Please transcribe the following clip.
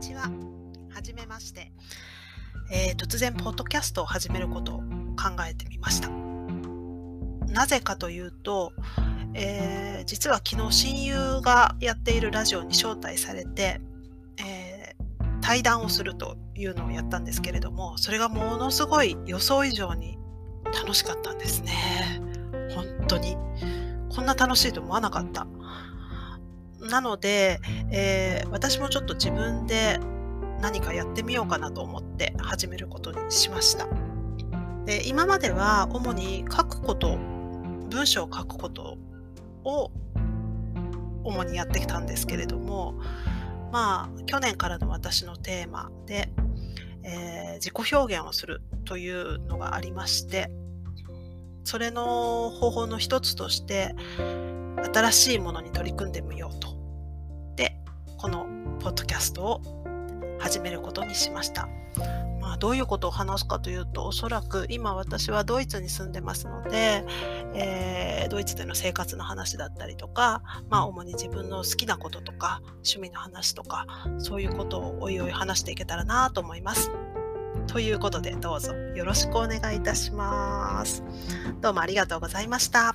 ちは。はじめまして、えー突然、ポッドキャストを始めることを考えてみました。なぜかというと、えー実は昨日親友がやっているラジオに招待されて、えー対談をするというのをやったんですけれども、それがものすごい予想以上に楽しかったんですね。本当に。こんな楽しいと思わなかった。なので、えー私もちょっと自分で何かやってみようかなと思って始めることにしました。で今までは主に書くこと、文章を書くことを主にやってきたんですけれども、まあ、去年からの私のテーマで、えー自己表現をするというのがありまして、それの方法の一つとして、新しいものに取り組んでみようと。で、このポッドキャストを始めることにしました。まあ、どういうことを話すかというと、おそらく今私はドイツに住んでますので、えードイツでの生活の話だったりとか、まあ、主に自分の好きなこととか、趣味の話とか、そういうことをおいおい話していけたらなと思います。ということで、どうぞよろしくお願いいたします。どうもありがとうございました。